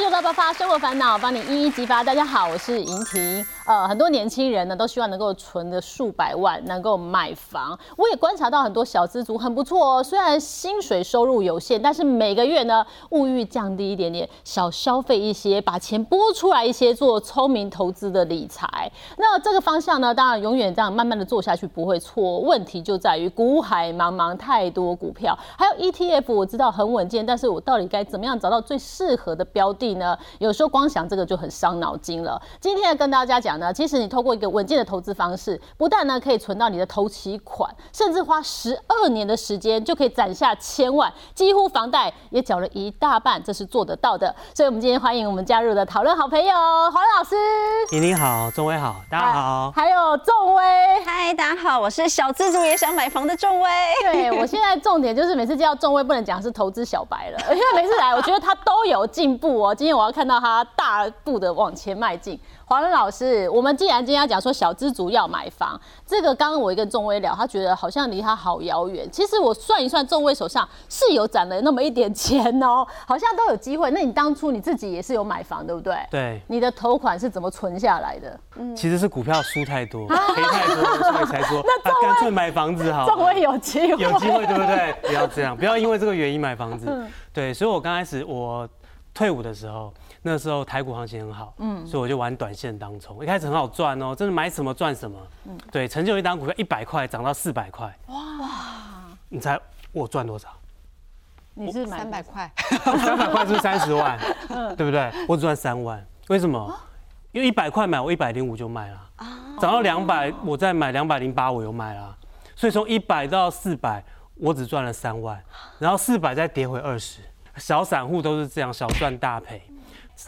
九的爆发生活烦恼，帮你一一激发。大家好，我是莹婷。呃，很多年轻人呢都希望能够存个数百万，能够买房。我也观察到很多小资族很不错哦，虽然薪水收入有限，但是每个月呢物欲降低一点点，少消费一些，把钱拨出来一些，做聪明投资的理财。那这个方向呢，当然永远这样慢慢的做下去不会错。问题就在于股海茫茫，太多股票，还有 ETF，我知道很稳健，但是我到底该怎么样找到最适合的标的呢？有时候光想这个就很伤脑筋了。今天跟大家讲呢，其实你透过一个稳健的投资方式，不但呢可以存到你的投期款，甚至花十二年的时间就可以攒下千万，几乎房贷也缴了一大半，这是做得到的。所以，我们今天欢迎我们加入的讨论好朋友黄老师，莹莹好，仲威好，大家好。还有仲威，嗨，大家好，我是小资族也想买房的仲威。对我现在重点就是每次叫仲威，不能讲是投资小白了，因为每次来我觉得他都有进步哦。今天我要看到他大步的往前迈进。黄仁老师，我们既然今天要讲说小资族要买房，这个刚刚我跟仲威聊，他觉得好像离他好遥远。其实我算一算，仲威手上是有攒了那么一点钱哦，好像都有机会。那你当初你自己也是有买房，对不对？对。你的头款是怎么存下来的？嗯，其实是股票输太多，赔太多，所以才说 那干脆买房子好。仲威有机会，有机会对不对？不要这样，不要因为这个原因买房子。对，所以我刚开始我退伍的时候。那时候台股行情很好，嗯，所以我就玩短线当冲，一开始很好赚哦，真的买什么赚什么，嗯，对，曾经有一档股票一百块涨到四百块，哇，你猜我赚多少？你是三百块，三百块是三十万，对不对？我只赚三万，为什么？因为一百块买我一百零五就卖了，涨到两百我再买两百零八我又卖了，所以从一百到四百我只赚了三万，然后四百再跌回二十，小散户都是这样小赚大赔。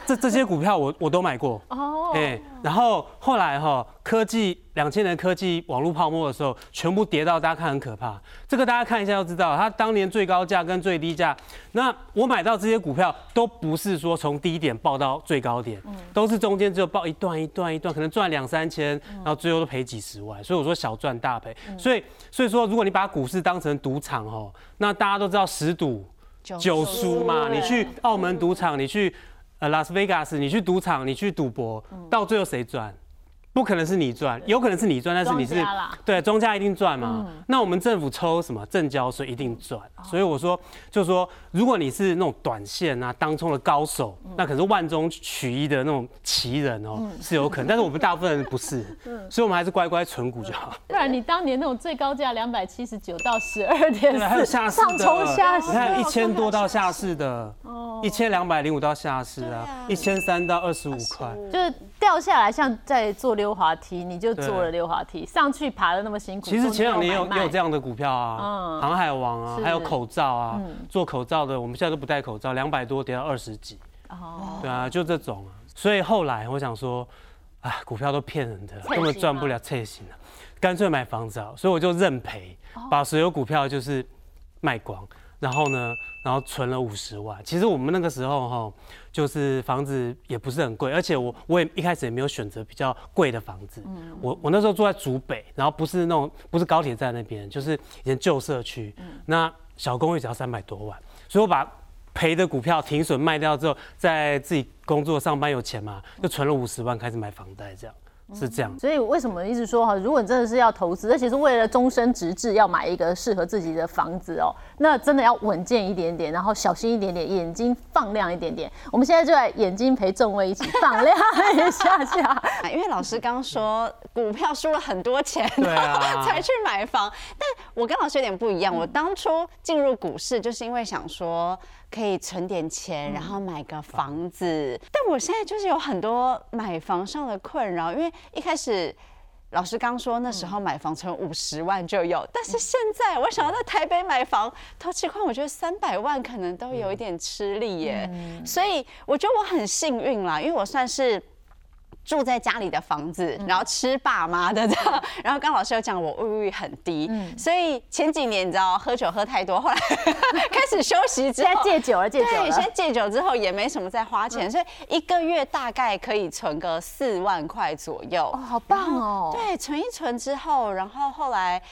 这这些股票我我都买过哦，哎，然后后来哈，科技两千年科技网络泡沫的时候，全部跌到大家看很可怕。这个大家看一下就知道，它当年最高价跟最低价。那我买到这些股票都不是说从低点报到最高点，都是中间只有报一段一段一段，可能赚两三千，然后最后都赔几十万。所以我说小赚大赔。所以所以说，如果你把股市当成赌场哦，那大家都知道十赌九输嘛。你去澳门赌场，你去。呃，拉斯维加斯，你去赌场，你去赌博，到最后谁赚？不可能是你赚，有可能是你赚，但是你是对庄家一定赚嘛？那我们政府抽什么正交税一定赚，所以我说就是说，如果你是那种短线啊当冲的高手，那可是万中取一的那种奇人哦，是有可能。但是我们大部分人不是，所以我们还是乖乖存股就好。不然你当年那种最高价两百七十九到十二点还有下市的，上冲下市，你看一千多到下市的，一千两百零五到下市啊，一千三到二十五块，就是掉下来像在做。溜滑梯，你就坐了溜滑梯上去，爬的那么辛苦。其实前两年有有这样的股票啊，航海王啊，还有口罩啊，做口罩的，我们现在都不戴口罩，两百多跌到二十几。哦，对啊，就这种啊。所以后来我想说，啊，股票都骗人的，根本赚不了车型了，干脆买房子啊。所以我就认赔，把所有股票就是卖光。然后呢，然后存了五十万。其实我们那个时候哈，就是房子也不是很贵，而且我我也一开始也没有选择比较贵的房子。嗯，我我那时候住在竹北，然后不是那种不是高铁站那边，就是以前旧社区。嗯，那小公寓只要三百多万，所以我把赔的股票停损卖掉之后，在自己工作上班有钱嘛，就存了五十万开始买房贷这样。是这样，所以为什么一直说哈，如果你真的是要投资，而且是为了终身直至要买一个适合自己的房子哦，那真的要稳健一点点，然后小心一点点，眼睛放亮一点点。我们现在就来眼睛陪众位一起放亮一下下，因为老师刚说 股票输了很多钱，对啊，才去买房。但我跟老师有点不一样，我当初进入股市就是因为想说。可以存点钱，然后买个房子。但我现在就是有很多买房上的困扰，因为一开始老师刚说那时候买房存五十万就有，但是现在我想要在台北买房，投期款我觉得三百万可能都有一点吃力耶。所以我觉得我很幸运啦，因为我算是。住在家里的房子，然后吃爸妈的这样，然后刚老师有讲我物欲很低，所以前几年你知道喝酒喝太多，后来 开始休息之后戒酒了，戒酒了。对，先戒酒之后也没什么在花钱，所以一个月大概可以存个四万块左右。哦，好棒哦！对，存一存之后，然后后来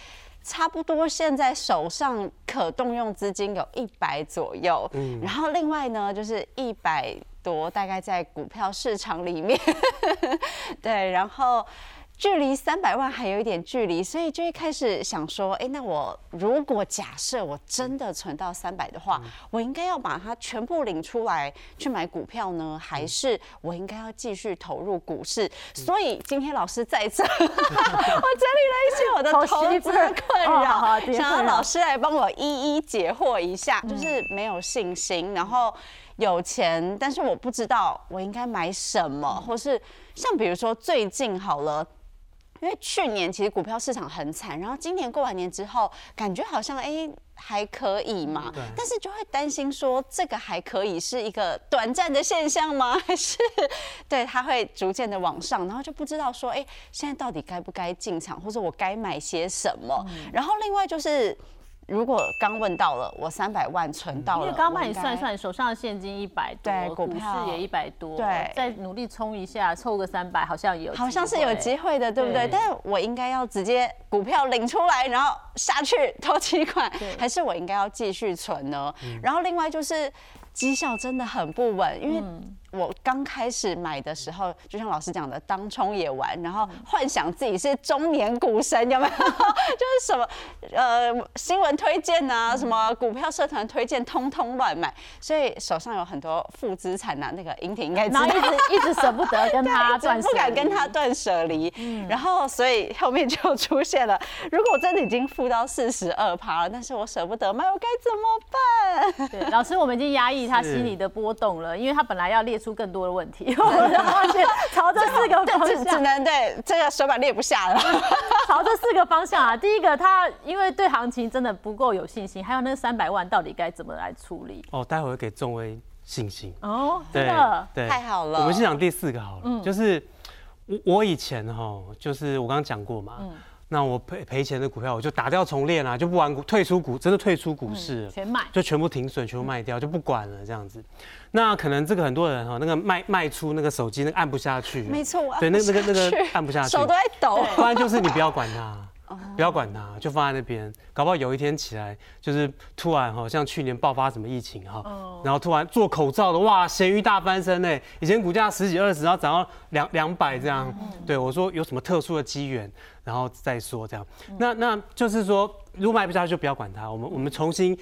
差不多现在手上可动用资金有一百左右，嗯，然后另外呢就是一百。多，大概在股票市场里面，对，然后。距离三百万还有一点距离，所以就会开始想说，哎，那我如果假设我真的存到三百的话，我应该要把它全部领出来去买股票呢，还是我应该要继续投入股市？所以今天老师在这，我整理了一些我的投资困扰，想要老师来帮我一一解惑一下，就是没有信心，然后有钱，但是我不知道我应该买什么，或是像比如说最近好了。因为去年其实股票市场很惨，然后今年过完年之后，感觉好像哎还可以嘛，但是就会担心说这个还可以是一个短暂的现象吗？还是对它会逐渐的往上，然后就不知道说哎现在到底该不该进场，或者我该买些什么？然后另外就是。如果刚问到了，我三百万存到了，因为刚帮你算算，手上的现金一百多，股市也一百多，对，再努力冲一下，凑个三百，好像有，好像是有机会的，对不对？但是我应该要直接股票领出来，然后下去投期款，还是我应该要继续存呢？然后另外就是绩效真的很不稳，因为。我刚开始买的时候，就像老师讲的，当冲也玩，然后幻想自己是中年股神，有没有？就是什么呃新闻推荐啊，什么股票社团推荐，通通乱买，所以手上有很多负资产呐。那个英婷应该知道，一直一直舍不得跟他 断，不敢跟他断舍离。然后所以后面就出现了，如果真的已经负到四十二趴了，但是我舍不得卖，我该怎么办？对，老师，我们已经压抑他心里的波动了，因为他本来要列。出更多的问题，我就发现朝这四个方向，只能对这个手板列不下了。朝这四个方向啊，第一个他因为对行情真的不够有信心，还有那三百万到底该怎么来处理？哦，待会儿给众威信心哦，真的对，太好了。我们先讲第四个好了，就是我我以前哈，就是我刚刚讲过嘛。那我赔赔钱的股票，我就打掉重练啊，就不玩股，退出股，真的退出股市，全卖，就全部停损，全部卖掉，就不管了这样子。那可能这个很多人哈，那个卖卖出那个手机，那个按不下去，没错，对，那那个那个按不下去，手都在抖。不然就是你不要管它。不要管它，就放在那边。搞不好有一天起来，就是突然哈，像去年爆发什么疫情哈，然后突然做口罩的，哇，咸鱼大翻身呢。以前股价十几二十，然后涨到两两百这样。对我说有什么特殊的机缘，然后再说这样。那那就是说，如果卖不下去就不要管它。我们我们重新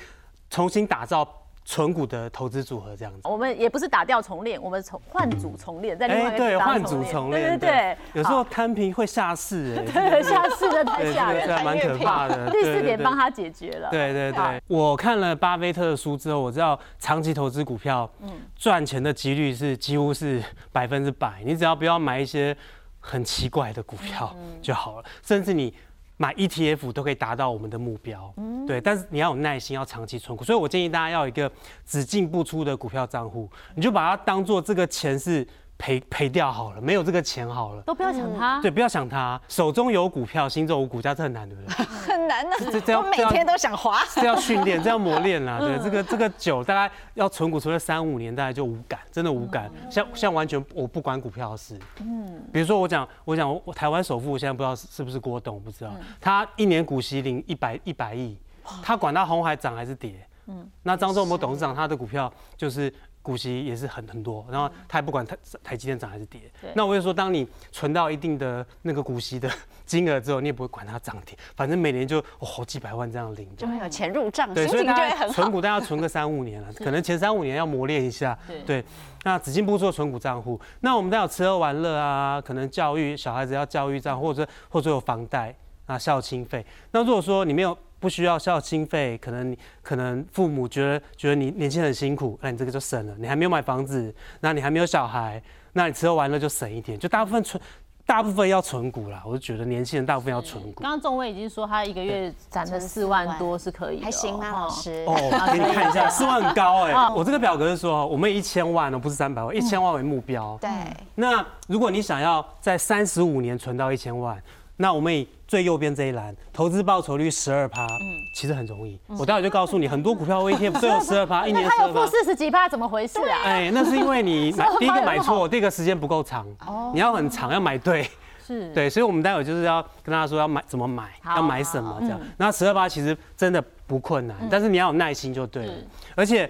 重新打造。纯股的投资组合这样子，我们也不是打掉重练，我们从换组重练，在另外对换组重练，对对对，有时候摊平会下市，哎，对下市的太吓人，蛮可怕的。第四点帮他解决了，对对对。我看了巴菲特的书之后，我知道长期投资股票，嗯，赚钱的几率是几乎是百分之百。你只要不要买一些很奇怪的股票就好了，甚至你。买 ETF 都可以达到我们的目标，对，但是你要有耐心，要长期存股，所以我建议大家要有一个只进不出的股票账户，你就把它当做这个钱是。赔赔掉好了，没有这个钱好了，都不要想他。对，不要想他。手中有股票，心中无股价，这很难，对不对？很难的。这这要每天都想滑，这要训练，这要磨练啦。对，这个这个酒，大概要存股存了三五年，大概就无感，真的无感。像像完全我不管股票的事。嗯。比如说我讲，我讲我台湾首富，现在不知道是不是郭董，我不知道。他一年股息领一百一百亿，他管他红海涨还是跌。嗯。那张忠谋董事长他的股票就是。股息也是很很多，然后他也不管台台积电涨还是跌。那我就说，当你存到一定的那个股息的金额之后，你也不会管它涨跌，反正每年就好几百万这样领，就会有钱入账，对，所以大家存股，大家存个三五年了，可能前三五年要磨练一下。对，那只进不做存股账户，那我们都有吃喝玩乐啊，可能教育小孩子要教育账，或者或者有房贷啊孝亲费。那如果说你没有。不需要孝心费，可能可能父母觉得觉得你年轻很辛苦，那你这个就省了。你还没有买房子，那你还没有小孩，那你吃喝玩乐就省一点。就大部分存，大部分要存股啦。我就觉得年轻人大部分要存股。刚刚仲威已经说他一个月攒了四万多是可以，还行吗，老师？哦，给你看一下，四万很高哎。我这个表格是说，我们一千万哦，不是三百万，一千万为目标。对。那如果你想要在三十五年存到一千万，那我们以最右边这一栏，投资报酬率十二趴，嗯，其实很容易。我待会就告诉你，很多股票 ETF 最有十二趴，一年十二趴。有负四十几趴，怎么回事啊？哎，那是因为你 买第一个买错，第一个时间不够长，哦你要很长，要买对。是，对，所以我们待会就是要跟大家说要买怎么买，要买什么这样。那十二趴其实真的不困难，但是你要有耐心就对了。而且，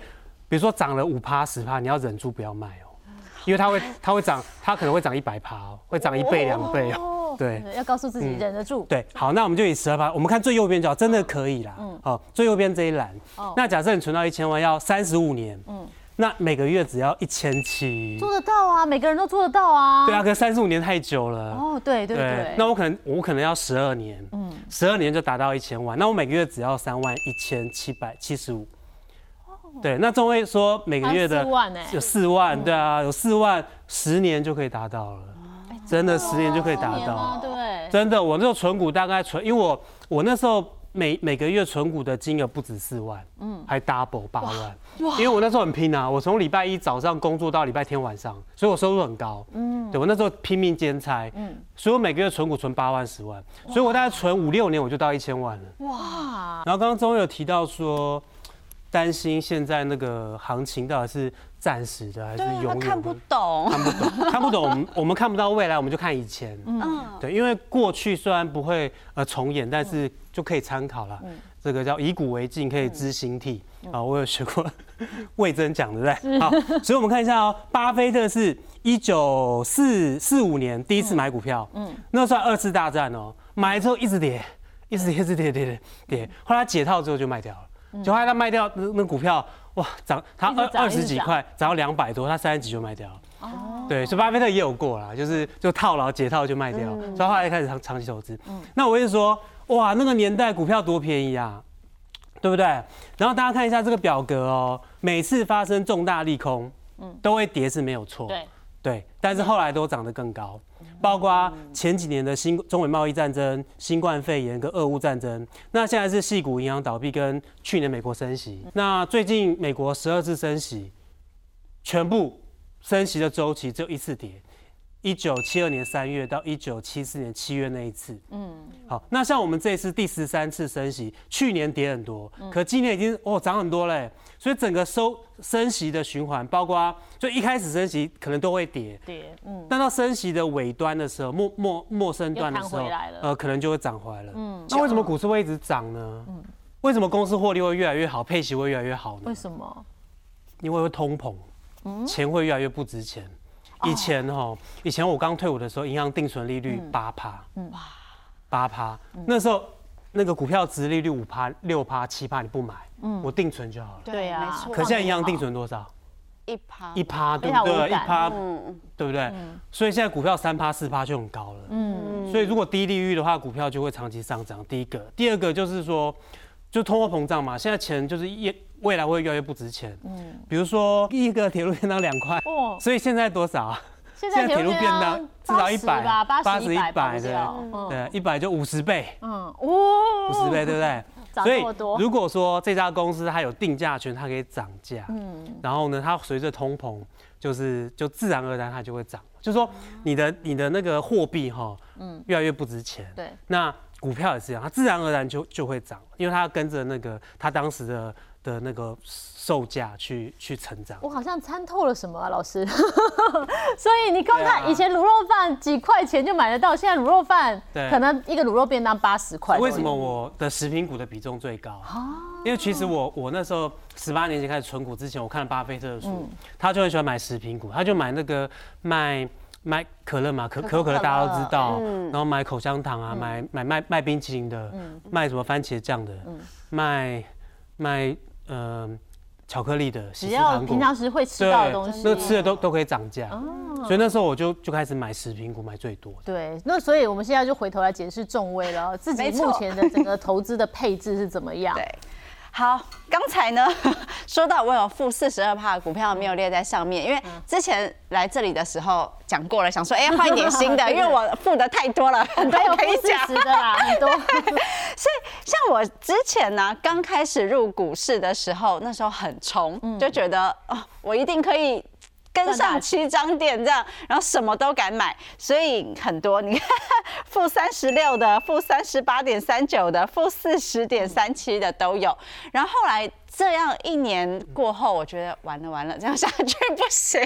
比如说涨了五趴十趴，你要忍住不要卖哦。因为它会它会涨，它可能会涨一百趴哦，会涨一倍两倍哦。哦对要告诉自己嗯忍得住。对，好，那我们就以十二趴，我们看最右边就好，真的可以啦。嗯，好，最右边这一栏，那假设你存到一千万要三十五年，嗯，那每个月只要一千七。做得到啊，每个人都做得到啊。对啊，可是三十五年太久了。哦，对对对。那我可能我可能要十二年，嗯，十二年就达到一千万，那我每个月只要三万一千七百七十五。对，那中位说每个月的有4万欸有四万，对啊，有四万，十年就可以达到了，真的十年就可以达到。对。真的，我那时候存股大概存，因为我我那时候每每个月存股的金额不止四万，嗯，还 double 八万，因为我那时候很拼啊，我从礼拜一早上工作到礼拜天晚上，所以我收入很高，嗯，对我那时候拼命兼差，嗯，所以我每个月存股存八万十万，所以我大概存五六年我就到一千万了，哇，然后刚刚中有提到说。担心现在那个行情到底是暂时的还是永远的？看不懂。看不懂，看不懂，我们我们看不到未来，我们就看以前。嗯，对，因为过去虽然不会呃重演，但是就可以参考了。这个叫以古为镜，可以知兴替啊。我有学过 魏征讲的，对不对？好，所以我们看一下哦，巴菲特是一九四四五年第一次买股票，嗯，那算二次大战哦，买了之后一直跌，一直跌，一直跌，跌跌跌，后来解套之后就卖掉了。就后来他卖掉那那股票，哇，涨，他二二十几块，涨到两百多，他三十几就卖掉了。对，所以巴菲特也有过啦，就是就套牢解套就卖掉，所以后来开始长长期投资。那我是说，哇，那个年代股票多便宜啊，对不对？然后大家看一下这个表格哦，每次发生重大利空，都会跌是没有错，对，对，但是后来都涨得更高，包括前几年的新中美贸易战争、新冠肺炎跟俄乌战争，那现在是系股银行倒闭跟去年美国升息，那最近美国十二次升息，全部升息的周期只有一次跌。一九七二年三月到一九七四年七月那一次，嗯，好，那像我们这一次第十三次升息，去年跌很多，可今年已经哦涨很多嘞，所以整个收升息的循环，包括就一开始升息可能都会跌，跌，嗯，但到升息的尾端的时候，末末末升段的时候呃，可能就会涨回来了。嗯，那为什么股市会一直涨呢？嗯，为什么公司获利会越来越好，配息会越来越好呢为？什么？因为会通膨，钱会越来越不值钱。以前哈，以前我刚退伍的时候，银行定存利率八趴，哇，八趴，那时候那个股票值利率五趴、六趴、七趴，你不买，我定存就好了。对啊没错。可现在银行定存多少？一趴一趴，对不对？一趴，嗯，对不对？所以现在股票三趴、四趴就很高了。嗯，所以如果低利率的话，股票就会长期上涨。第一个，第二个就是说，就通货膨胀嘛，现在钱就是越未来会越来越不值钱。嗯，比如说一个铁路便当两块，哦，所以现在多少？啊？现在铁路便当至少一百吧，八十一百100对，一百就五十倍，嗯，五哦，十倍，对不对？涨所以如果说这家公司它有定价权，它可以涨价，嗯，然后呢，它随着通膨，就是就自然而然它就会涨。就说你的你的那个货币哈，嗯，越来越不值钱，对，那股票也是一样，它自然而然就就会涨，因为它跟着那个它当时的的那个售价去去成长。我好像参透了什么啊，老师。所以你光对啊看以前卤肉饭几块钱就买得到，现在卤肉饭可能一个卤肉便当八十块。为什么我的食品股的比重最高？因为其实我我那时候十八年前开始存股之前，我看了巴菲特的书，他就很喜欢买食品股，他就买那个卖卖可乐嘛，可可口可乐大家都知道，然后买口香糖啊，买买卖卖冰淇淋的，卖什么番茄酱的，卖卖呃巧克力的，只要平常时会吃到的东西，那吃的都都可以涨价，所以那时候我就就开始买食品股，买最多的。对，那所以我们现在就回头来解释重位了，自己目前的整个投资的配置是怎么样？对。好，刚才呢 说到我有负四十二帕股票没有列在上面，因为之前来这里的时候讲过了，想说哎换一点新的，因为我负的太多了，很多还有负可以讲。的啦，很多。所以像我之前呢，刚开始入股市的时候，那时候很冲，就觉得哦，我一定可以。跟上七张店这样，然后什么都敢买，所以很多你看负三十六的、负三十八点三九的、负四十点三七的都有。然后后来这样一年过后，我觉得完了完了，这样下去不行，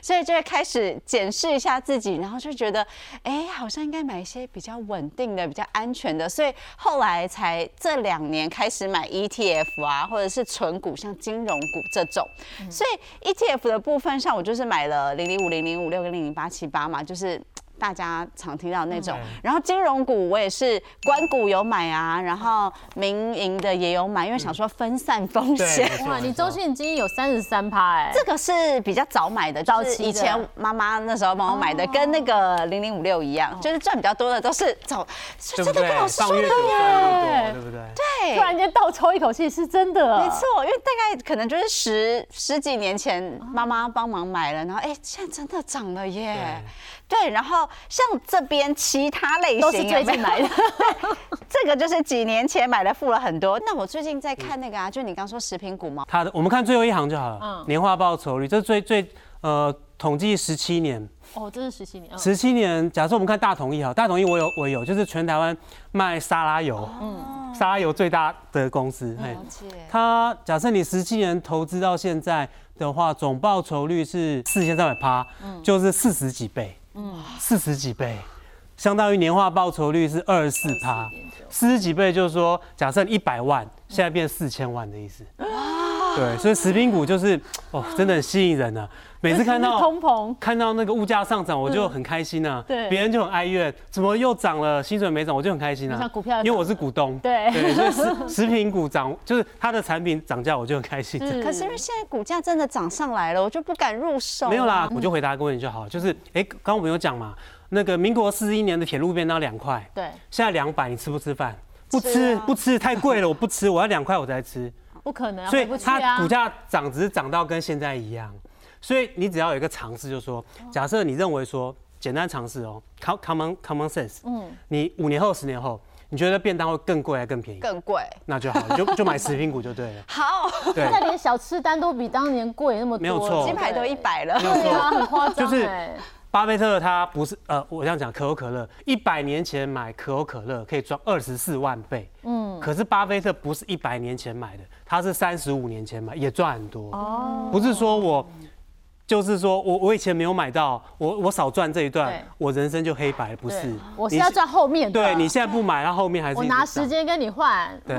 所以就会开始检视一下自己，然后就觉得，哎，好像应该买一些比较稳定的、比较安全的，所以后来才这两年开始买 ETF 啊，或者是纯股，像金融股这种。所以 ETF 的部分上，我就是买了零零五零零五六跟零零八七八嘛，就是大家常听到那种。然后金融股我也是关股有买啊，然后民营的也有买，因为想说分散风险。对哇，你中信金有三十三趴哎，这个是比较早买的，早期的就是以前妈妈那时候帮我买的，跟那个零零五六一样，就是赚比较多的都是早，是真？的跟老师说的对不对？对突然间倒抽一口气，是真的，没错，因为大概可能就是十十几年前妈妈帮忙买了，然后哎，现在真的涨了耶。对，然后像这边其他类型都是最近买的。这个就是几年前买的，付了很多。那我最近在看那个啊，就你刚说食品股嘛，它的我们看最后一行就好了，嗯年化报酬率，这最最呃统计十七年，哦，这是十七年，嗯十七年，假设我们看大统一哈，大统一我有我有，就是全台湾卖沙拉油，嗯，沙拉油最大的公司，嘿了解。它假设你十七年投资到现在的话，总报酬率是四千三百趴，就是四十几倍，嗯，四十几倍，相当于年化报酬率是二十四趴，四十几倍就是说，假设一百万，现在变四千万的意思。对，所以食品股就是哦，真的很吸引人啊！每次看到通膨，看到那个物价上涨，我就很开心啊。对别人就很哀怨，怎么又涨了，薪水没涨，我就很开心啊。像股票因为我是股东。对对，所以食 食品股涨，就是它的产品涨价，我就很开心。可是因为现在股价真的涨上来了，我就不敢入手。没有啦，我就回答一个问题就好，就是哎，刚刚我们有讲嘛，那个民国四十一年的铁路便当两块，对，现在两百，你吃不吃饭？不吃吃啊不吃，太贵了，我不吃，我要两块我才吃。不可能啊，所以它股价涨只是涨到跟现在一样，所以你只要有一个尝试，就是说，假设你认为说简单尝试哦，com- common common sense，嗯，你五年后、十年后，你觉得便当会更贵还是更便宜？更贵。那就好，你就就买食品股就对了。好，对。现，在连小吃单都比当年贵那么多，没有错。鸡排都一百了。对啊，很夸张就是哎巴菲特他不是呃，我这样讲，可口可乐一百年前买可口可乐可以赚二十四万倍，嗯，可是巴菲特不是一百年前买的，他是三十五年前买，也赚很多。哦，不是说我，就是说我我以前没有买到，我我少赚这一段，我人生就黑白了，不是？我是要赚后面的，对你现在不买，它后后面还是我拿时。间跟你换，对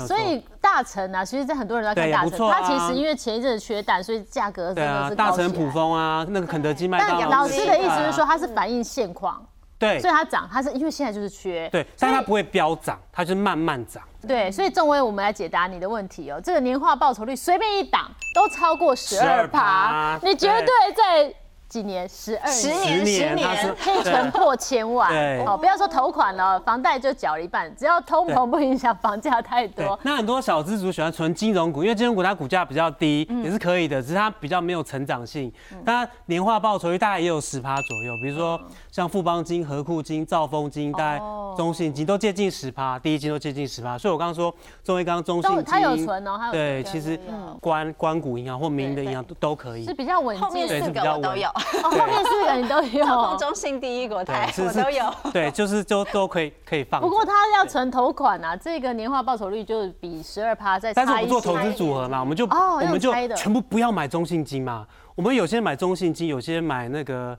所以大成啊，其实在很多人在看大成，对也不错啊它其实因为前一阵子缺蛋，所以价格是，大成普。丰啊，那个肯德基、麦当劳。但老师的意思是说，它是反映现况，对所以它涨，它是因为现在就是缺，对，但它不会飙涨，它就是慢慢涨。对，所以仲威，我们来解答你的问题哦。这个年化报酬率随便一档都超过十二趴，你绝对在几年？十二十年。十十年。可以存破千万对哦！不要说头款了，房贷就缴了一半，只要通膨不影响房价太多，，那很多小资族喜欢存金融股，因为金融股它股价比较低，嗯也是可以的，只是它比较没有成长性。它年化报酬率大概也有十趴左右，比如说像富邦金、和库金、兆丰金，大概哦中信金都接近十趴，第一金都接近十趴。所以我刚刚说，中威刚刚中信金，它有存哦，它有对，其实嗯关关谷银行或民营的银行都都可以是。比较稳后面健。四对是比较稳个都有，哦，后面四个你都有中。中信第一国泰对，是我都有。对，就是都都可以可以放。不过它要存头款啊，这个年化报酬率就比十二趴在但是我。们做投资组合嘛，我们就、哦我们就全部不要买中信金嘛。我们有些买中信金，有些买那个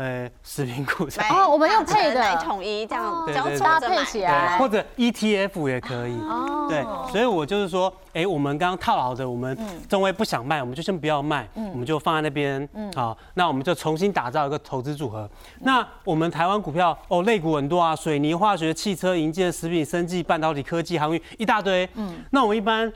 呃食品股哦我们用配的来统一这样交哦对对搭配起来或。者 ETF 也可以。哦对，所以我就是说，哎，我们刚刚套牢的，我们嗯中微不想卖，我们就先不要卖，我们就放在那边。嗯好，那我们就重新打造一个投资组合。那我们台湾股票哦，类股很多啊，水泥、化学、汽车、营建、食品、生技、半导体、科技、航运一大堆。嗯，那我们一般。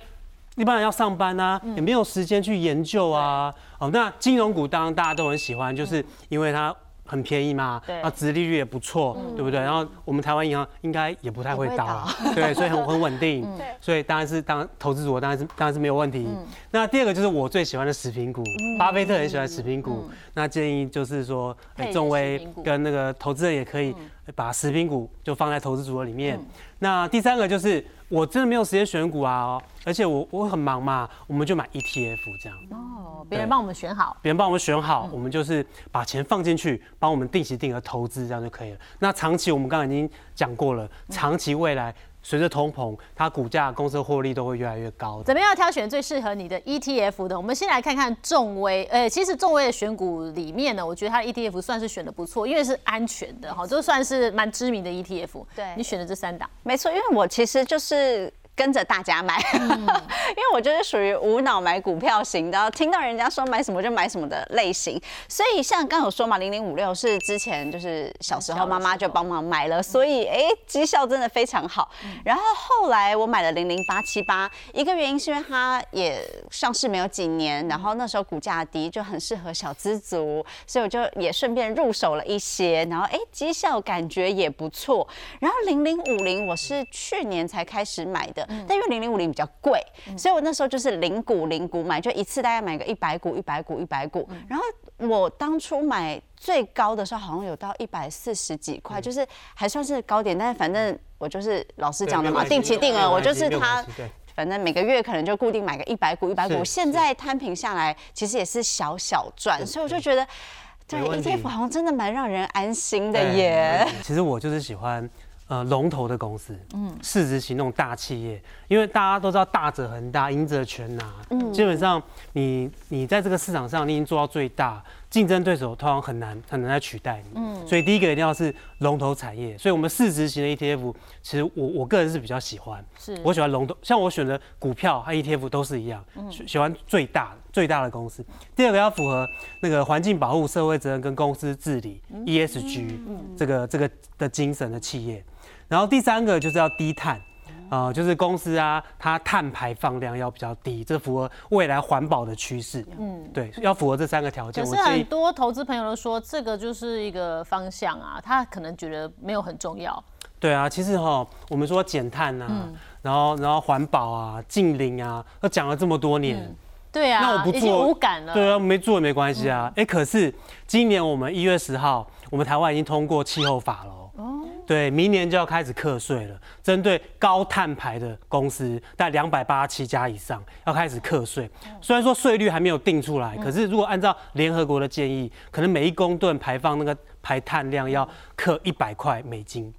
一般人要上班啊，嗯也没有时间去研究啊。哦，那金融股当然大家都很喜欢，就是因为它很便宜嘛，对。嗯啊，殖利率也不错，对不对？然后我们台湾银行应该也不太会倒啊，对，所以很很稳定，嗯。所以当然是当投资组合当然是当然是没有问题。那第二个就是我最喜欢的食品股，巴菲特很喜欢食品股，那建议就是说，配哎，众威跟那个投资人也可以把食品股就放在投资组合里面。嗯那第三个就是我真的没有时间选股啊，哦，而且我我很忙嘛，我们就买 ETF 这样。哦，别人帮我们选好。别人帮我们选嗯好，我们就是把钱放进去，帮我们定期定额投资，这样就可以了。那长期我们刚刚已经讲过了，长期未来随着通膨，它股价、公司的获利都会越来越高。怎么样挑选最适合你的 ETF 的？我们先来看看众威。呃，其实众威的选股里面呢，我觉得它的 ETF 算是选的不错，因为是安全的哈，就算是蛮知名的 ETF。对你选的这三档，没错，因为我其实就是。跟着大家买，因为我就是属于无脑买股票型的，听到人家说买什么就买什么的类型。所以像刚有说嘛，零零五六是之前就是小时候妈妈就帮忙买了，所以哎绩效真的非常好。然后后来我买了零零八七八，一个原因是因为它也上市没有几年，然后那时候股价低，就很适合小资族，所以我就也顺便入手了一些，然后哎绩效感觉也不错。然后零零五零我是去年才开始买的。但因为零零五零比较贵，所以我那时候就是零股零股买，就一次大概买个一百股、一百股、一百股。然后我当初买最高的时候好像有到一百四十几块，就是还算是高点。但是反正我就是老师讲的嘛，定期定额，我就是他，反正每个月可能就固定买个一百股、一百股。现在摊平下来，其实也是小小赚，所以我就觉得，对 ETF 好像真的蛮让人安心的耶。其实我就是喜欢。呃，龙头的公司，嗯，市值型那种大企业，因为大家都知道大者恒大，赢者全拿，嗯，基本上你你在这个市场上你已经做到最大，竞争对手通常很难很难再取代你，嗯，所以第一个一定要是龙头产业，所以我们市值型的 ETF，其实我我个人是比较喜欢，是我喜欢龙头，像我选的股票和 ETF 都是一样，嗯喜欢最大最大的公司。第二个要符合那个环境保护、社会责任跟公司治理 ESG 这个这个的精神的企业。然后第三个就是要低碳，啊，就是公司啊，它碳排放量要比较低，这符合未来环保的趋势。嗯，对，要符合这三个条件。可是很多投资朋友都说这个就是一个方向啊，他可能觉得没有很重要。对啊，其实哈，我们说减碳啊，然后然后环保啊，近邻啊，都讲了这么多年。对啊，那我不做无感了。对啊，没做也没关系啊。哎，可是今年我们一月十号，我们台湾已经通过气候法了。对，明年就要开始课税了。针对高碳排的公司，在两百八十七家以上，要开始课税。虽然说税率还没有定出来，可是如果按照联合国的建议，可能每一公吨排放那个排碳量要课一百块美金。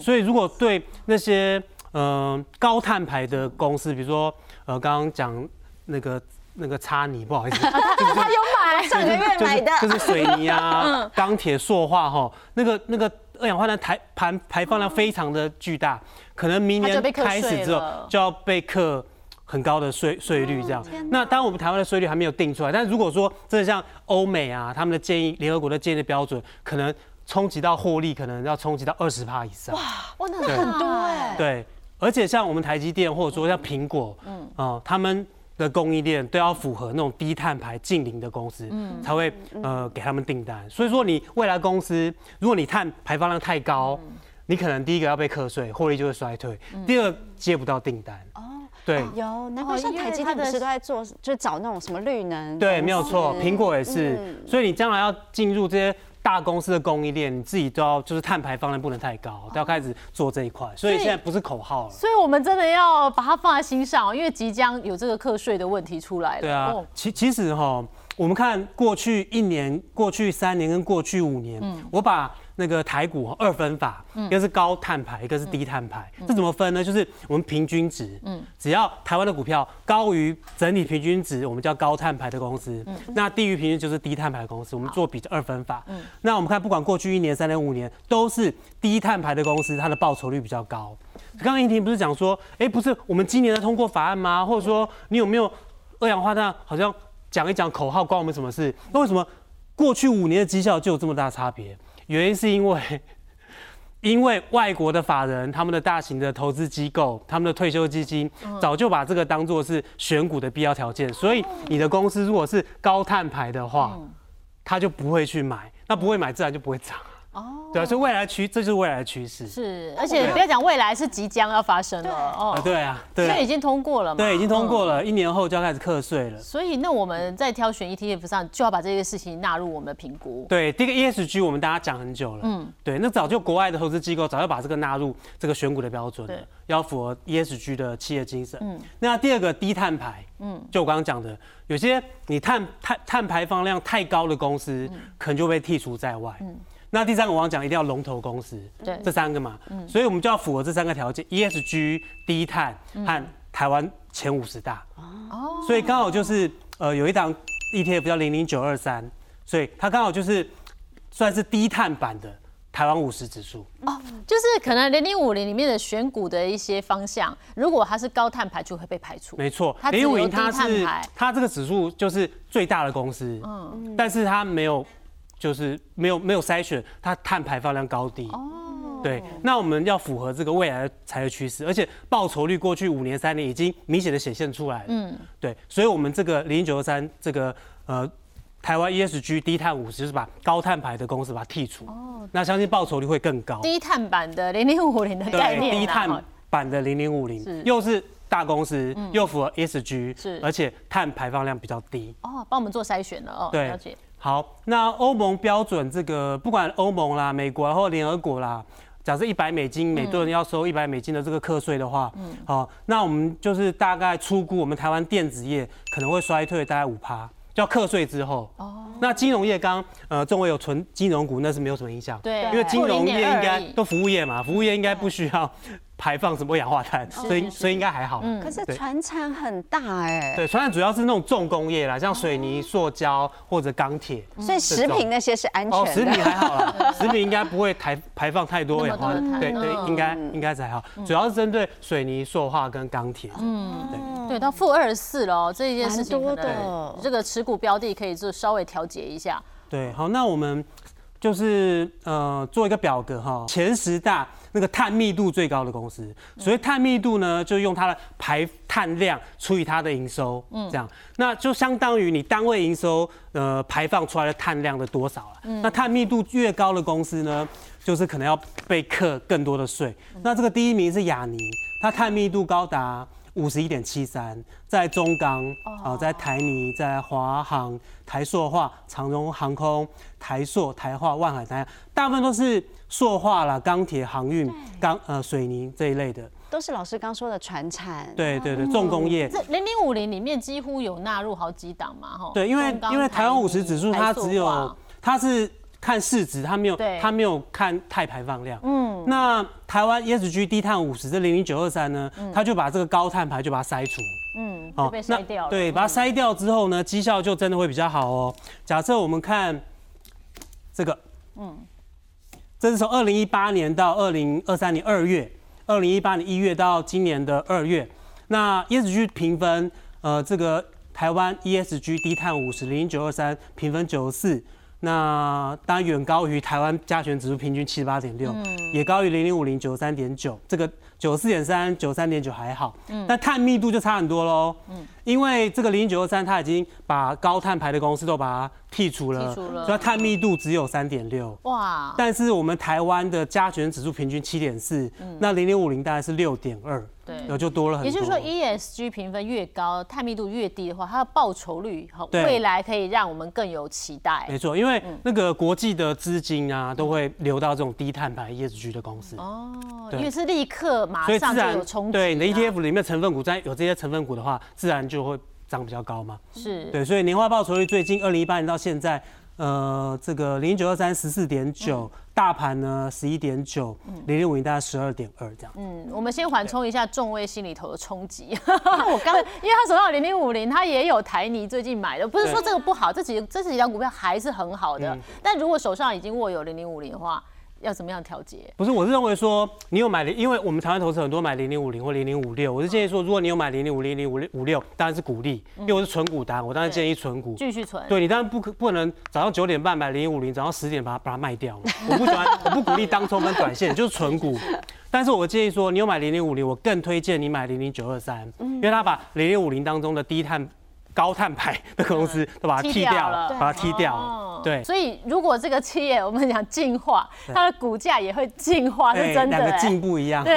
所以如果对那些嗯高碳排的公司，比如说呃刚刚讲那个那个擦泥，不好意思，他有买上个月买的，就是水泥啊、钢铁、塑化哈，那个那个。二氧化碳排排排放量非常的巨大，可能明年开始之后就要被课很高的税税率这样。那当然我们台湾的税率还没有定出来，但如果说真的像欧美啊，他们的建议，联合国的建议的标准，可能冲击到获利，可能要冲击到二十帕以上。哇，哇，那很多哎。对，而且像我们台积电或者说像苹果，嗯，啊，他们。的供应链都要符合那种低碳排、近零的公司，嗯，才会呃给他们订单。所以说，你未来公司，如果你碳排放量太高，你可能第一个要被课税，获利就会衰退；第二接不到订单。哦，对，有难怪像台积电不是都在做，就找那种什么绿能。对，没有错，苹果也是。所以你将来要进入这些。大公司的供应链，你自己都要就是碳排放量不能太高，都要开始做这一块。所以现在不是口号了。所以我们真的要把它放在心上，因为即将有这个课税的问题出来了。对啊，其其实哈，我们看过去一年、过去三年跟过去五年，我把。那个台股二分法，一个是高碳排，一个是低碳排。这怎么分呢？就是我们平均值，嗯，只要台湾的股票高于整体平均值，我们叫高碳排的公司。嗯，那低于平均就是低碳排的公司。我们做比较二分法。嗯，那我们看，不管过去一年、三年、五年，都是低碳排的公司，它的报酬率比较高。刚刚英婷不是讲说，哎，不是我们今年的通过法案吗？或者说你有没有二氧化碳？好像讲一讲口号，关我们什么事？那为什么过去五年的绩效就有这么大差别？原因是因为，因为外国的法人、他们的大型的投资机构、他们的退休基金，早就把这个当做是选股的必要条件。所以，你的公司如果是高碳排的话，他就不会去买，那不会买，自然就不会涨。哦，对啊，所以未来趋，这就是未来的趋势。是，而且不要讲未来，是即将要发生了哦。对啊，对，所以已经通过了嘛？对，已经通过了，一年后就要开始课税了。所以，那我们在挑选 ETF 上，就要把这些事情纳入我们的评估。对，第一个 ESG 我们大家讲很久了，嗯，对，那早就国外的投资机构早就把这个纳入这个选股的标准了，要符合 ESG 的企业精神。嗯，那第二个低碳排，嗯，就我刚刚讲的，有些你碳碳碳排放量太高的公司，可能就被剔除在外。嗯。那第三个我刚讲一定要龙头公司，对这三个嘛，所以我们就要符合这三个条件：ESG、低碳和台湾前五十大。哦，所以刚好就是呃有一档 ETF 叫零零九二三，所以它刚好就是算是低碳版的台湾五十指数哦。就是可能零零五零里面的选股的一些方向，如果它是高碳排就会被排除。没错它，只有零五零它是它这个指数就是最大的公司，嗯，但是它没有就是没有没有筛选它碳排放量高低。哦，对，那我们要符合这个未来的产业趋势，而且报酬率过去五年三年已经明显的显现出来了。嗯，对，所以我们这个零九二三这个呃台湾 ESG 低碳五十就是把高碳排的公司把它剔除。哦，那相信报酬率会更高。低碳版的零零五零的概，念啦，低碳版的零零五是零又是大公司，又符合 ESG，是而且碳排放量比较低。哦，帮我们做筛选了哦，对了解。好，那欧盟标准这个不管欧盟啦、美国或联合国啦，假设一百美金每吨要收一百美金的这个课税的话，嗯，好，那我们就是大概初估我们台湾电子业可能会衰退大概五趴。叫课税之后，哦，那金融业刚呃，中伟有存金融股，那是没有什么影响，对。因为金融业应0.2而已。该都服务业嘛，服务业应该不需要排放什么二氧化碳，所以是所以应该还好。可是船产很大哎，对，传染主要是那种重工业啦，像水泥、塑胶或者钢铁。所以食品那些是安哦，食全的。品还好啦，食品应该不会排排放太多二氧化碳，对对，应该应该是还好，主要是针对水泥、塑化跟钢铁。嗯，对。对，到负二十四了哦，这一件事情可蛮多的能这个持股标的可以就稍微调节一下。对，好，那我们就是呃做一个表格哈，前十大那个碳密度最高的公司，所以碳密度呢，就用它的排碳量除以它的营收，嗯这样，那就相当于你单位营收呃排放出来的碳量的多少了。那碳密度越高的公司呢，就是可能要被课更多的税。那这个第一名是雅尼，它碳密度高达。五十一点七三，在中钢啊，在台泥，在华航、台塑化、长荣航空、台塑、台化、万海、台，大部分都是塑化啦、钢铁、航运、钢呃水泥这一类的。都是老师刚说的船产。对对对，重工业。这零零五零里面几乎有纳入好几档嘛，哈。对，因为因为台湾五十指数它只有它是看市值，它没有对它没有看碳排放量。嗯，那台湾 ESG 低碳五十这零零九二三呢，它就把这个高碳排就把它筛除。嗯好被筛掉了。对，把它筛掉之后呢，绩效就真的会比较好哦。假设我们看这个，嗯，这是从二零一八年到二零二三年二月，二零一八年一月到今年的二月，那 ESG 评分，呃，这个台湾 ESG 低碳五十零零九二三评分九十四。那当然远高于台湾加权指数平均七十八点六，也高于零零五零九三点九，这个九四点三、九三点九还好，嗯。但碳密度就差很多喽。因为这个零九二三，它已经把高碳排的公司都把它剔除了，剔除了。所以它碳密度只有三点六。哇，但是我们台湾的加权指数平均七点四，那零零五零大概是六点二，对。有就多了很多。也就是说，ESG 评分越高，碳密度越低的话，它的报酬率好，未来可以让我们更有期待。没错，因为那个国际的资金啊，都会流到这种低碳排 ESG 的公司。哦，对。因为是立刻马所以上就自然有冲击啊。对你的 ETF 里面成分股在有这些成分股的话，自然就会涨比较高嘛。是，对，所以年化报酬率最近二零一八年到现在，呃，这个零九二三十四点嗯九，大盘呢十一点九，零零五零大概十二点二这样。嗯，我们先缓冲一下众位心里头的冲击。我刚，因为他手上零零五零，他也有台泥最近买的，不是说这个不好，这几这几张股票还是很好的。嗯但如果手上已经握有零零五零的话，要怎么样调节？不是，我是认为说你有买零，因为我们台湾投资很多买零零五零或零零五六，我是建议说，如果你有买零零五零零五六五六，当然是鼓励，因为我是纯股单，我当然建议纯股。继续存？对你当然不可不能早上九点半买零零五零，早上十点把它把它卖掉。我不喜欢，我不鼓励当冲跟短线，就是纯股。但是我建议说，你有买零零五零，我更推荐你买零零九二三，因为它把零零五零当中的低碳、高碳排的公司都把它踢踢掉掉了了，把它踢掉哦。了。对，所以如果这个企业我们讲进化，它的股价也会进化，是哎真的、两个哎进步一样。对。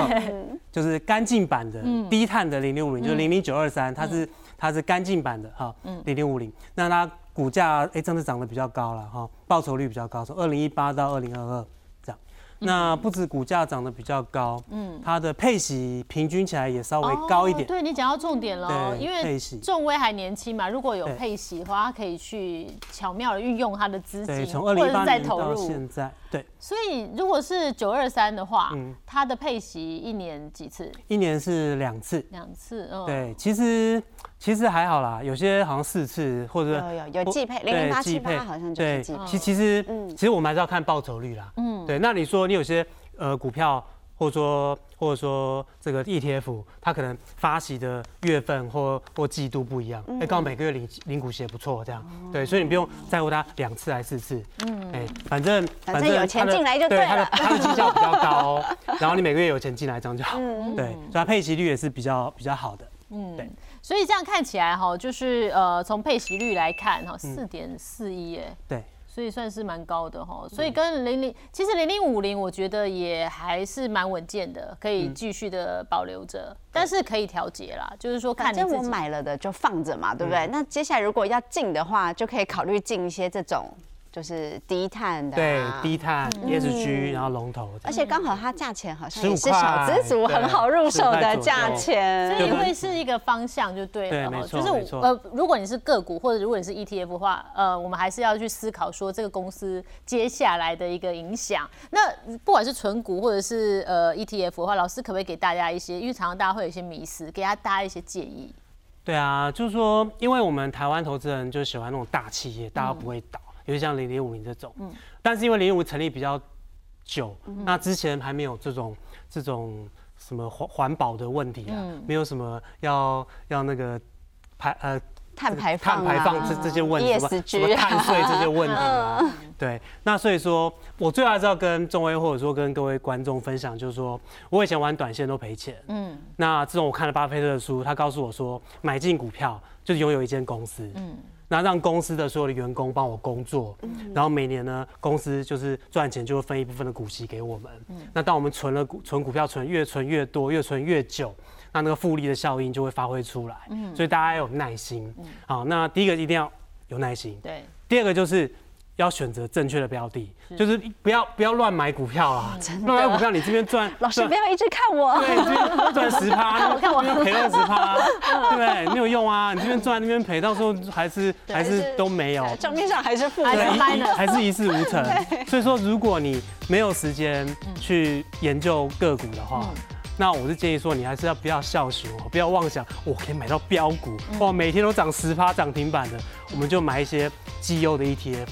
就是干净版的低碳的零零五零，就是零零九二三，它是它是干净版的哈，零零五零，那它股价哎真的涨得比较高了哈，报酬率比较高，从二零一八到二零二二。那不止股价涨得比较高，嗯，它的配息平均起来也稍微高一点。对你讲到重点了，因为配息。仲威还年轻嘛，如果有配息的话，他可以去巧妙的运用他的资金，从二零一八年到现在，对。所以如果是九二三的话，嗯，它的配息一年几次？一年是两次。两次，嗯，对，其实其实还好啦，有些好像四次或者有有有季配，零零八七八好像就是季配。其其实，嗯，其实我们还是要看报酬率啦，嗯，对。那你说你有些呃股票，或者说或者说这个 ETF，它可能发行的月份或或季度不一样，哎，刚好每个月领领股息也不错，这样，对，所以你不用在乎它两次还是四次，嗯，哎，反正反正有钱进来就对它的它的绩效比较高，然后你每个月有钱进来这样就好，对，所以它配息率也是比较比较好的，嗯，对。所以这样看起来哈，就是呃，从配息率来看哈，四点四一耶，对，所以算是蛮高的哈。所以跟零零，其实零零五零，我觉得也还是蛮稳健的，可以继续的保留着，但是可以调节啦，就是说看你我买了的就放着嘛，对不对？那接下来如果要进的话，就可以考虑进一些这种。就是低碳的，对低碳 ESG，然后龙头，而且刚好它价钱好像也是小资族很好入手的价钱，所以会是一个方向就对了。对，就是呃，如果你是个股或者如果你是 ETF 的话，呃，我们还是要去思考说这个公司接下来的一个影响。那不管是纯股或者是呃 ETF 的话，老师可不可以给大家一些？因为常常大家会有一些迷思，给大家一些建议。对啊，就是说，因为我们台湾投资人就喜欢那种大企业，大家不会倒。尤其像零零五零这种，嗯，但是因为零零五成立比较久，那之前还没有这种这种什么环环保的问题啊，没有什么要要那个排呃碳排放、碳排放这这些问题，什么碳税这些问题啊，对，那所以说我最后还是要跟众威或者说跟各位观众分享，就是说我以前玩短线都赔钱，嗯，那自从我看了巴菲特的书，他告诉我说买进股票就是拥有一间公司，嗯。那让公司的所有的员工帮我工作，然后每年呢，公司就是赚钱就会分一部分的股息给我们。那当我们存了股存股票存越存越多，越存越久，那那个复利的效应就会发挥出来。所以大家要有耐心。好，那第一个一定要有耐心。对。第二个就是。要选择正确的标的，就是不要不要乱买股票啊！乱买股票，你这边赚，老师不要一直看我，对，这边赚十趴，看我看我赔二十趴，对不对？没有用啊！你这边赚那边赔，到时候还是还是都没有，账面上还是负，还是还是一事无成。所以说，如果你没有时间去研究个股的话，那我是建议说，你还是要不要笑学我，不要妄想我可以买到标股，哇，每天都涨十趴涨停板的，我们就买一些绩优的 ETF。